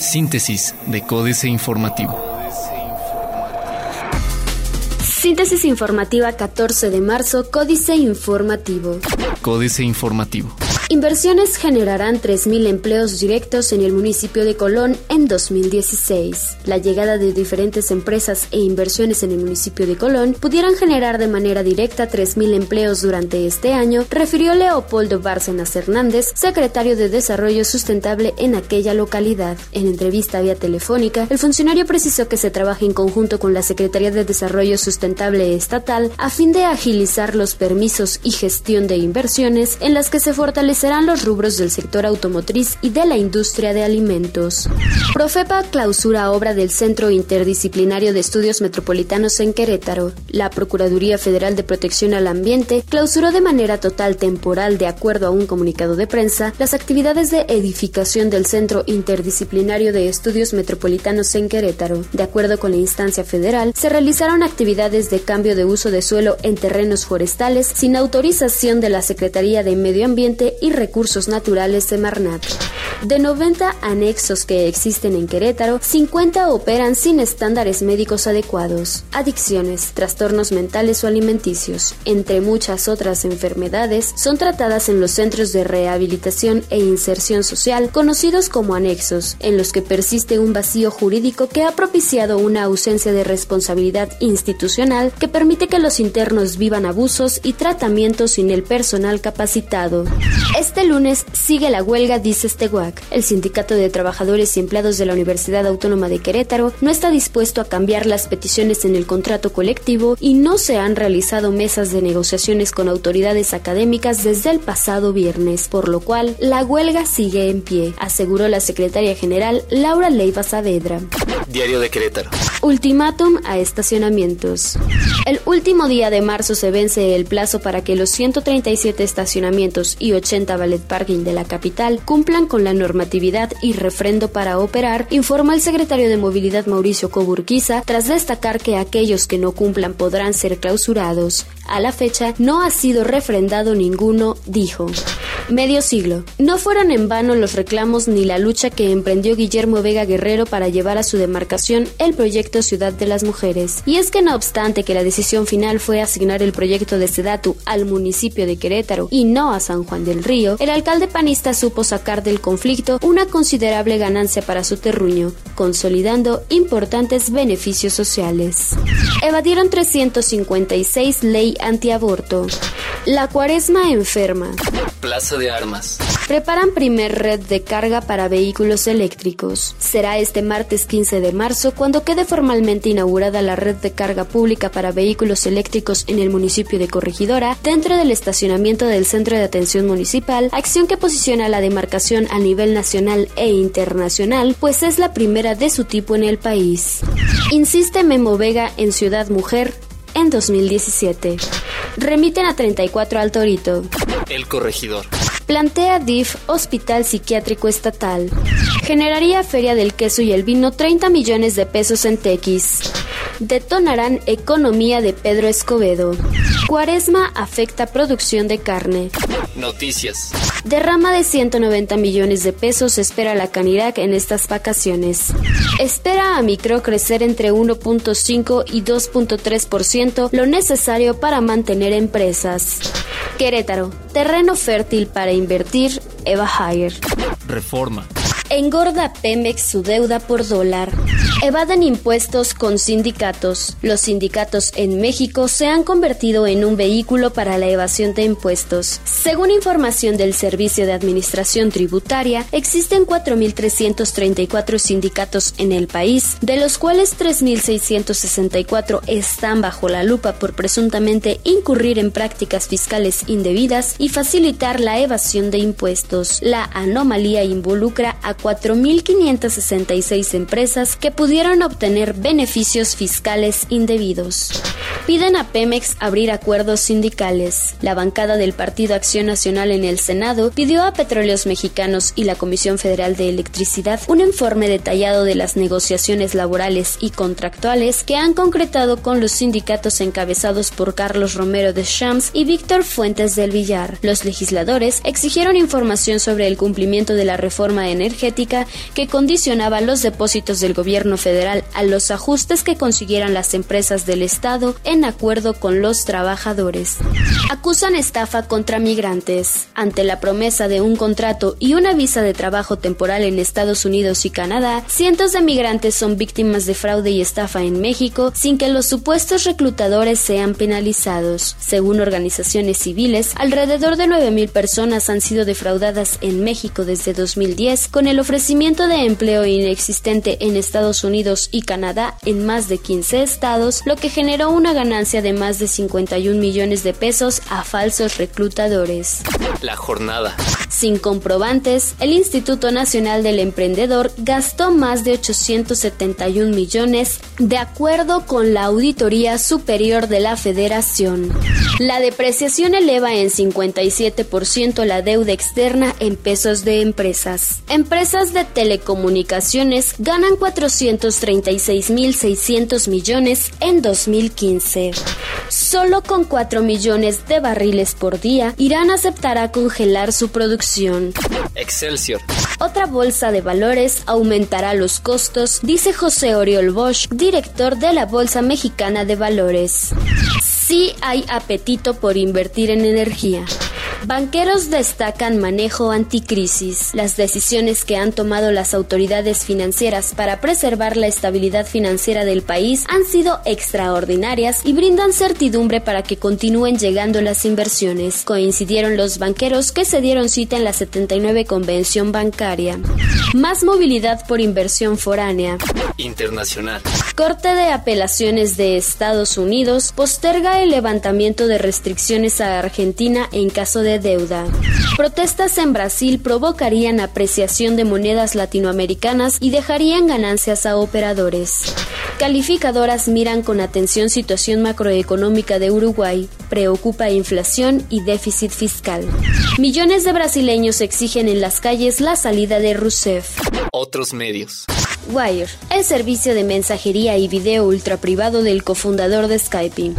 Síntesis de Códice Informativo. Síntesis informativa 14 de marzo, Códice Informativo. Códice Informativo. Inversiones generarán 3.000 empleos directos en el municipio de Colón en 2016. La llegada de diferentes empresas e inversiones en el municipio de Colón pudieran generar de manera directa 3.000 empleos durante este año, refirió Leopoldo Bárcenas Hernández, secretario de Desarrollo Sustentable en aquella localidad. En entrevista vía telefónica, el funcionario precisó que se trabaja en conjunto con la Secretaría de Desarrollo Sustentable Estatal a fin de agilizar los permisos y gestión de inversiones en las que se fortalece serán los rubros del sector automotriz y de la industria de alimentos. Profepa clausura obra del Centro Interdisciplinario de Estudios Metropolitanos en Querétaro. La Procuraduría Federal de Protección al Ambiente clausuró de manera total temporal, de acuerdo a un comunicado de prensa, las actividades de edificación del Centro Interdisciplinario de Estudios Metropolitanos en Querétaro. De acuerdo con la instancia federal, se realizaron actividades de cambio de uso de suelo en terrenos forestales sin autorización de la Secretaría de Medio Ambiente y Recursos Naturales de Marnat. De 90 anexos que existen en Querétaro, 50 operan sin estándares médicos adecuados. Adicciones, trastornos mentales o alimenticios, entre muchas otras enfermedades, son tratadas en los centros de rehabilitación e inserción social, conocidos como anexos, en los que persiste un vacío jurídico que ha propiciado una ausencia de responsabilidad institucional que permite que los internos vivan abusos y tratamientos sin el personal capacitado. Este lunes sigue la huelga, dice Steguac. El Sindicato de Trabajadores y Empleados de la Universidad Autónoma de Querétaro no está dispuesto a cambiar las peticiones en el contrato colectivo y no se han realizado mesas de negociaciones con autoridades académicas desde el pasado viernes, por lo cual la huelga sigue en pie, aseguró la secretaria general Laura Leiva Saavedra. Diario de Querétaro. Ultimátum a estacionamientos. El último día de marzo se vence el plazo para que los 137 estacionamientos y 80 ballet parking de la capital cumplan con la normatividad y refrendo para operar, informó el secretario de Movilidad Mauricio Coburquiza, tras destacar que aquellos que no cumplan podrán ser clausurados. A la fecha no ha sido refrendado ninguno, dijo. Medio siglo. No fueron en vano los reclamos ni la lucha que emprendió Guillermo Vega Guerrero para llevar a su demarcación el proyecto Ciudad de las Mujeres. Y es que no obstante que la decisión final fue asignar el proyecto de Sedatu al municipio de Querétaro y no a San Juan del Río, el alcalde panista supo sacar del conflicto una considerable ganancia para su terruño, consolidando importantes beneficios sociales. Evadieron 356 ley antiaborto. La cuaresma enferma. De Armas. Preparan primer red de carga para vehículos eléctricos. Será este martes 15 de marzo cuando quede formalmente inaugurada la red de carga pública para vehículos eléctricos en el municipio de Corregidora, dentro del estacionamiento del Centro de Atención Municipal, acción que posiciona la demarcación a nivel nacional e internacional, pues es la primera de su tipo en el país. Insiste Memo Vega en Ciudad Mujer en 2017. Remiten a 34 al Torito. El corregidor. Plantea DIF Hospital Psiquiátrico Estatal. Generaría Feria del Queso y el Vino 30 millones de pesos en Tequis. Detonarán economía de Pedro Escobedo. Cuaresma afecta producción de carne. Noticias. Derrama de 190 millones de pesos espera la Canirac en estas vacaciones. Espera a Micro crecer entre 1.5 y 2.3%, lo necesario para mantener empresas. Querétaro, terreno fértil para invertir, Eva Hayer. Reforma. Engorda Pemex su deuda por dólar. Evaden impuestos con sindicatos. Los sindicatos en México se han convertido en un vehículo para la evasión de impuestos. Según información del Servicio de Administración Tributaria, existen 4.334 sindicatos en el país, de los cuales 3.664 están bajo la lupa por presuntamente incurrir en prácticas fiscales indebidas y facilitar la evasión de impuestos. La anomalía involucra a 4.566 empresas que pudieron obtener beneficios fiscales indebidos. Piden a Pemex abrir acuerdos sindicales. La bancada del Partido Acción Nacional en el Senado pidió a Petróleos Mexicanos y la Comisión Federal de Electricidad un informe detallado de las negociaciones laborales y contractuales que han concretado con los sindicatos encabezados por Carlos Romero de Shams y Víctor Fuentes del Villar. Los legisladores exigieron información sobre el cumplimiento de la reforma energética energética que condicionaba los depósitos del gobierno federal a los ajustes que consiguieran las empresas del Estado en acuerdo con los trabajadores. Acusan estafa contra migrantes. Ante la promesa de un contrato y una visa de trabajo temporal en Estados Unidos y Canadá, cientos de migrantes son víctimas de fraude y estafa en México sin que los supuestos reclutadores sean penalizados. Según organizaciones civiles, alrededor de 9.000 personas han sido defraudadas en México desde 2010 con el ofrecimiento de empleo inexistente en Estados Unidos y Canadá en más de 15 estados, lo que generó una ganancia de más de 51 millones de pesos a falsos reclutadores. La jornada. Sin comprobantes, el Instituto Nacional del Emprendedor gastó más de 871 millones de acuerdo con la Auditoría Superior de la Federación. La depreciación eleva en 57% la deuda externa en pesos de empresas. Empresas de telecomunicaciones ganan 436.600 millones en 2015. Solo con 4 millones de barriles por día, Irán aceptará congelar su producción. Excelsior. Otra bolsa de valores aumentará los costos, dice José Oriol Bosch, director de la Bolsa Mexicana de Valores. Sí hay apetito por invertir en energía. Banqueros destacan manejo anticrisis. Las decisiones que han tomado las autoridades financieras para preservar la estabilidad financiera del país han sido extraordinarias y brindan certidumbre para que continúen llegando las inversiones. Coincidieron los banqueros que se dieron cita en la 79 Convención Bancaria. Más movilidad por inversión foránea. Internacional. Corte de Apelaciones de Estados Unidos posterga el levantamiento de restricciones a Argentina en caso de deuda. Protestas en Brasil provocarían apreciación de monedas latinoamericanas y dejarían ganancias a operadores. Calificadoras miran con atención situación macroeconómica de Uruguay, preocupa inflación y déficit fiscal. Millones de brasileños exigen en las calles la salida de Rousseff. Otros medios. Wire, el servicio de mensajería y video ultraprivado del cofundador de Skype.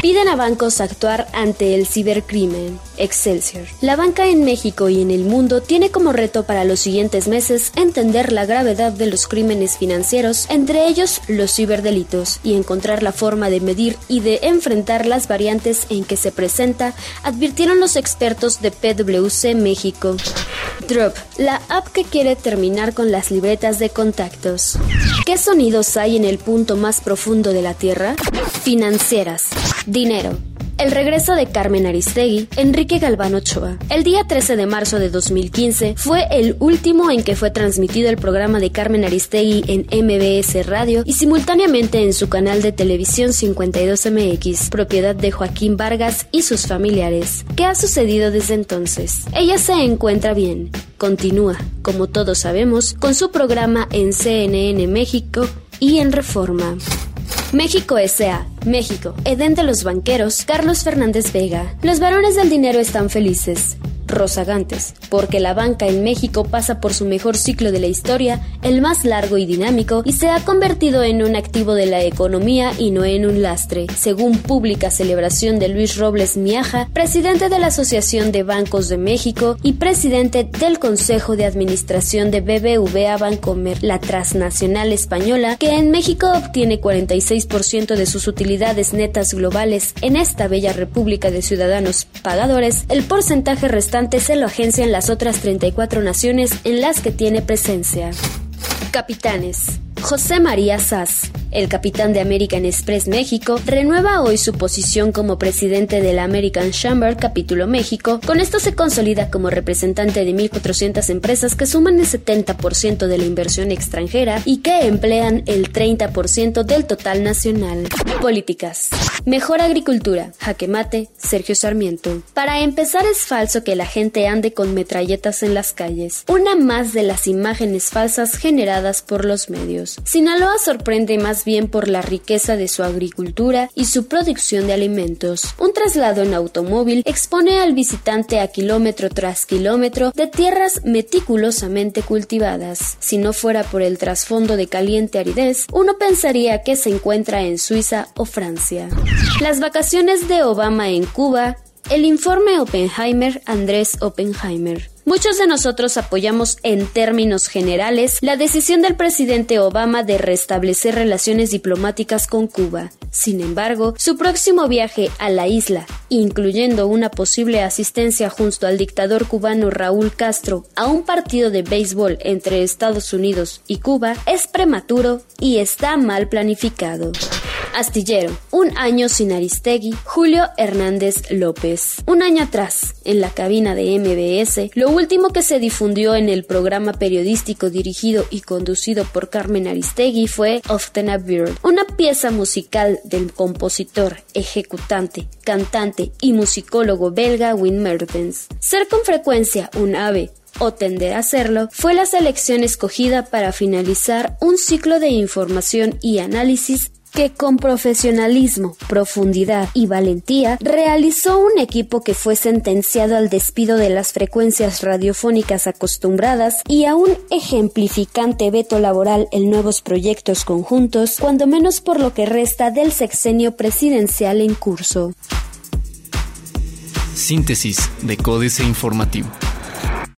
Piden a bancos actuar ante el cibercrimen. Excelsior. La banca en México y en el mundo tiene como reto para los siguientes meses entender la gravedad de los crímenes financieros, entre ellos los ciberdelitos, y encontrar la forma de medir y de enfrentar las variantes en que se presenta, advirtieron los expertos de PwC México. Drop, la app que quiere terminar con las libretas de contactos. ¿Qué sonidos hay en el punto más profundo de la Tierra? Financieras. Dinero. El regreso de Carmen Aristegui, Enrique Galván Ochoa. El día 13 de marzo de 2015 fue el último en que fue transmitido el programa de Carmen Aristegui en MBS Radio y simultáneamente en su canal de televisión 52MX, propiedad de Joaquín Vargas y sus familiares. ¿Qué ha sucedido desde entonces? Ella se encuentra bien. Continúa, como todos sabemos, con su programa en CNN México y en Reforma. México S.A. México. Edén de los banqueros. Carlos Fernández Vega. Los varones del dinero están felices rozagantes, porque la banca en México pasa por su mejor ciclo de la historia, el más largo y dinámico, y se ha convertido en un activo de la economía y no en un lastre, según pública celebración de Luis Robles Miaja, presidente de la Asociación de Bancos de México y presidente del Consejo de Administración de BBVA Bancomer, la transnacional española, que en México obtiene 46% de sus utilidades netas globales. En esta bella república de ciudadanos pagadores, el porcentaje restante se lo agencian las otras 34 naciones en las que tiene presencia. Capitanes. José María Sass, el capitán de American Express México, renueva hoy su posición como presidente de la American Chamber Capítulo México. Con esto se consolida como representante de 1.400 empresas que suman el 70% de la inversión extranjera y que emplean el 30% del total nacional. Políticas. Mejor agricultura. Jaque mate. Sergio Sarmiento. Para empezar es falso que la gente ande con metralletas en las calles. Una más de las imágenes falsas generadas por los medios. Sinaloa sorprende más bien por la riqueza de su agricultura y su producción de alimentos. Un traslado en automóvil expone al visitante a kilómetro tras kilómetro de tierras meticulosamente cultivadas. Si no fuera por el trasfondo de caliente aridez, uno pensaría que se encuentra en Suiza o Francia. Las vacaciones de Obama en Cuba el informe Oppenheimer Andrés Oppenheimer. Muchos de nosotros apoyamos en términos generales la decisión del presidente Obama de restablecer relaciones diplomáticas con Cuba. Sin embargo, su próximo viaje a la isla, incluyendo una posible asistencia junto al dictador cubano Raúl Castro a un partido de béisbol entre Estados Unidos y Cuba, es prematuro y está mal planificado. Astillero, un año sin Aristegui, Julio Hernández López. Un año atrás, en la cabina de MBS, lo último que se difundió en el programa periodístico dirigido y conducido por Carmen Aristegui fue Often a Bird, una pieza musical del compositor, ejecutante, cantante y musicólogo belga Wim Mertens. Ser con frecuencia un ave o tender a hacerlo, fue la selección escogida para finalizar un ciclo de información y análisis que con profesionalismo, profundidad y valentía realizó un equipo que fue sentenciado al despido de las frecuencias radiofónicas acostumbradas y a un ejemplificante veto laboral en nuevos proyectos conjuntos, cuando menos por lo que resta del sexenio presidencial en curso. Síntesis de Códice Informativo.